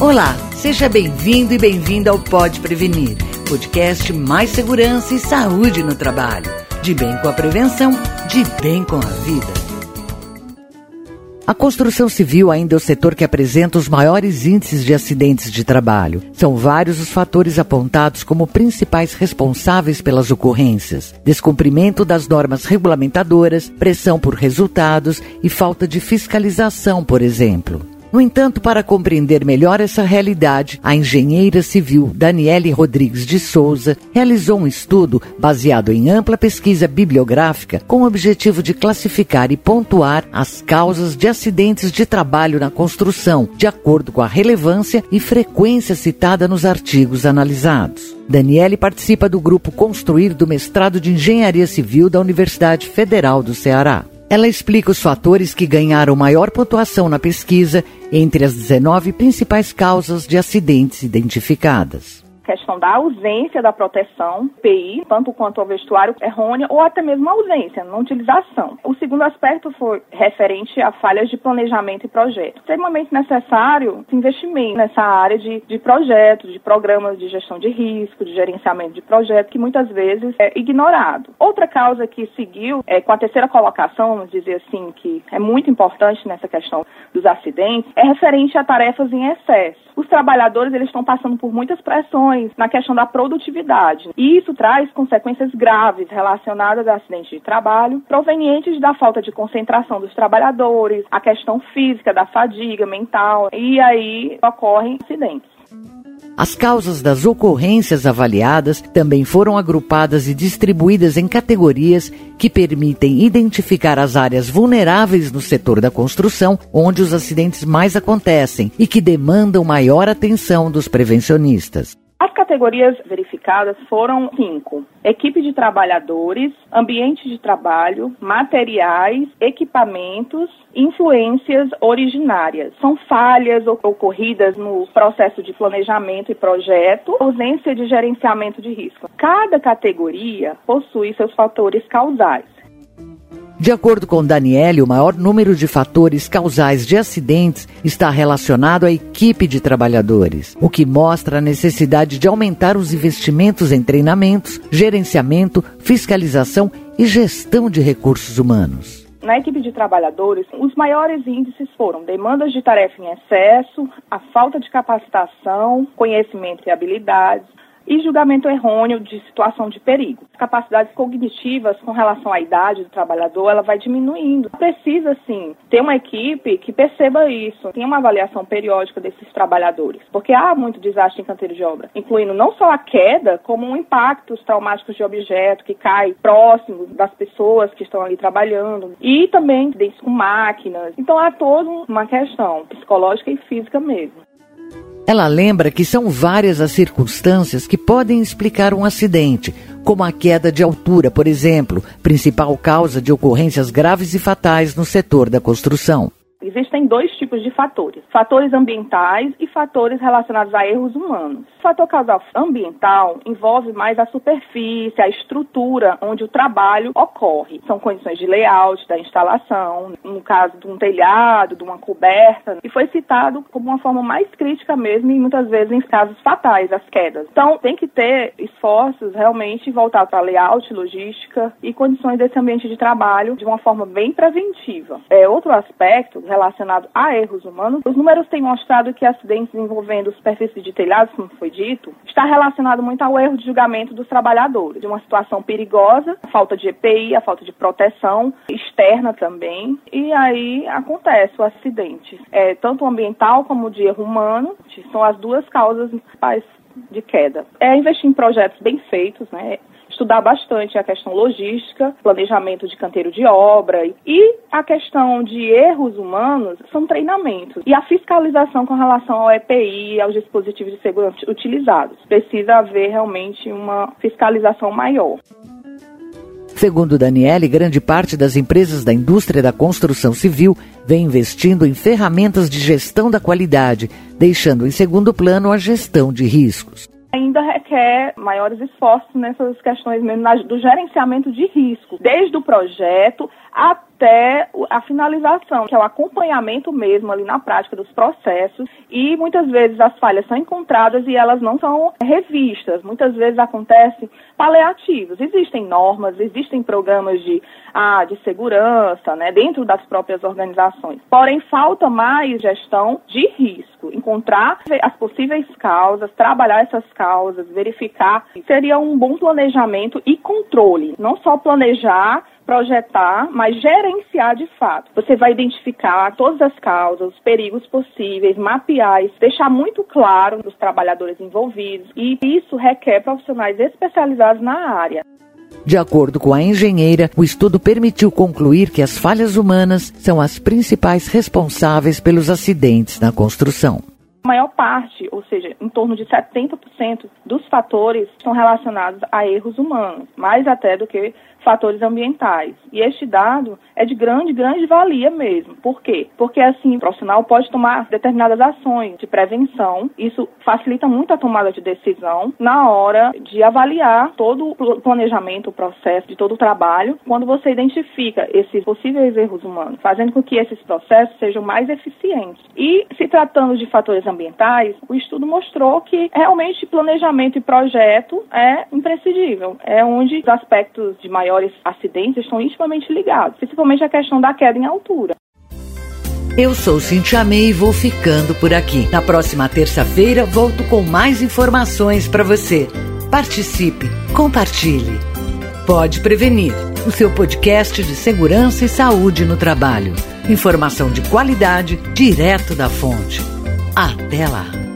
Olá, seja bem-vindo e bem-vinda ao Pode Prevenir, podcast mais segurança e saúde no trabalho. De bem com a prevenção, de bem com a vida. A construção civil ainda é o setor que apresenta os maiores índices de acidentes de trabalho. São vários os fatores apontados como principais responsáveis pelas ocorrências: descumprimento das normas regulamentadoras, pressão por resultados e falta de fiscalização, por exemplo. No entanto, para compreender melhor essa realidade, a engenheira civil Daniele Rodrigues de Souza realizou um estudo baseado em ampla pesquisa bibliográfica com o objetivo de classificar e pontuar as causas de acidentes de trabalho na construção, de acordo com a relevância e frequência citada nos artigos analisados. Daniele participa do grupo Construir do mestrado de Engenharia Civil da Universidade Federal do Ceará. Ela explica os fatores que ganharam maior pontuação na pesquisa entre as 19 principais causas de acidentes identificadas questão da ausência da proteção, PI, tanto quanto ao vestuário errônea ou até mesmo a ausência, não utilização. O segundo aspecto foi referente a falhas de planejamento e projeto. Extremamente necessário investimento nessa área de, de projetos, de programas de gestão de risco, de gerenciamento de projeto, que muitas vezes é ignorado. Outra causa que seguiu, é, com a terceira colocação, vamos dizer assim, que é muito importante nessa questão dos acidentes, é referente a tarefas em excesso. Os trabalhadores eles estão passando por muitas pressões na questão da produtividade. E isso traz consequências graves relacionadas a acidentes de trabalho, provenientes da falta de concentração dos trabalhadores, a questão física, da fadiga mental, e aí ocorrem acidentes. As causas das ocorrências avaliadas também foram agrupadas e distribuídas em categorias que permitem identificar as áreas vulneráveis no setor da construção, onde os acidentes mais acontecem e que demandam maior atenção dos prevencionistas. As categorias verificadas foram cinco: equipe de trabalhadores, ambiente de trabalho, materiais, equipamentos, influências originárias. São falhas ocorridas no processo de planejamento e projeto, ausência de gerenciamento de risco. Cada categoria possui seus fatores causais. De acordo com Daniele, o maior número de fatores causais de acidentes está relacionado à equipe de trabalhadores, o que mostra a necessidade de aumentar os investimentos em treinamentos, gerenciamento, fiscalização e gestão de recursos humanos. Na equipe de trabalhadores, os maiores índices foram demandas de tarefa em excesso, a falta de capacitação, conhecimento e habilidades, e julgamento errôneo de situação de perigo. Capacidades cognitivas com relação à idade do trabalhador, ela vai diminuindo. Precisa, sim, ter uma equipe que perceba isso, tenha uma avaliação periódica desses trabalhadores, porque há muito desastre em canteiro de obra, incluindo não só a queda, como impactos traumáticos de objeto que cai próximo das pessoas que estão ali trabalhando, e também dentro com máquinas. Então há toda uma questão psicológica e física mesmo. Ela lembra que são várias as circunstâncias que podem explicar um acidente, como a queda de altura, por exemplo, principal causa de ocorrências graves e fatais no setor da construção. Existem dois tipos de fatores: fatores ambientais e fatores relacionados a erros humanos. O fator causal ambiental envolve mais a superfície, a estrutura onde o trabalho ocorre. São condições de layout da instalação, no caso de um telhado, de uma coberta, e foi citado como uma forma mais crítica mesmo, e muitas vezes em casos fatais, as quedas. Então, tem que ter esforços realmente voltados para layout, logística e condições desse ambiente de trabalho de uma forma bem preventiva. É outro aspecto relacionado a erros humanos, os números têm mostrado que acidentes envolvendo superfície de telhados, como foi dito, está relacionado muito ao erro de julgamento dos trabalhadores, de uma situação perigosa, a falta de EPI, a falta de proteção externa também, e aí acontece o acidente. É, tanto ambiental como de erro humano, são as duas causas principais de queda. É investir em projetos bem feitos, né? Estudar bastante a questão logística, planejamento de canteiro de obra e a questão de erros humanos são treinamentos. E a fiscalização com relação ao EPI, aos dispositivos de segurança utilizados. Precisa haver realmente uma fiscalização maior. Segundo Daniele, grande parte das empresas da indústria da construção civil vem investindo em ferramentas de gestão da qualidade, deixando em segundo plano a gestão de riscos ainda requer maiores esforços nessas questões mesmo do gerenciamento de risco, desde o projeto até a finalização, que é o acompanhamento mesmo ali na prática dos processos. E muitas vezes as falhas são encontradas e elas não são revistas. Muitas vezes acontecem paliativos. Existem normas, existem programas de, ah, de segurança, né, dentro das próprias organizações. Porém, falta mais gestão de risco, encontrar as possíveis causas, trabalhar essas causas, verificar. Seria um bom planejamento e controle, não só planejar projetar, mas gerenciar de fato. Você vai identificar todas as causas, os perigos possíveis, mapear isso, deixar muito claro os trabalhadores envolvidos e isso requer profissionais especializados na área. De acordo com a engenheira, o estudo permitiu concluir que as falhas humanas são as principais responsáveis pelos acidentes na construção. A maior parte, ou seja, em torno de 70% dos fatores são relacionados a erros humanos, mais até do que fatores ambientais. E este dado é de grande, grande valia mesmo. Por quê? Porque assim o profissional pode tomar determinadas ações de prevenção. Isso facilita muito a tomada de decisão na hora de avaliar todo o planejamento, o processo de todo o trabalho, quando você identifica esses possíveis erros humanos, fazendo com que esses processos sejam mais eficientes. E se tratando de fatores ambientais, o estudo mostrou que realmente planejamento e projeto é imprescindível. É onde os aspectos de maior maiores acidentes estão intimamente ligados, principalmente a questão da queda em altura. Eu sou Cintia May e vou ficando por aqui. Na próxima terça-feira volto com mais informações para você. Participe, compartilhe. Pode prevenir. O seu podcast de segurança e saúde no trabalho. Informação de qualidade direto da fonte. Até lá.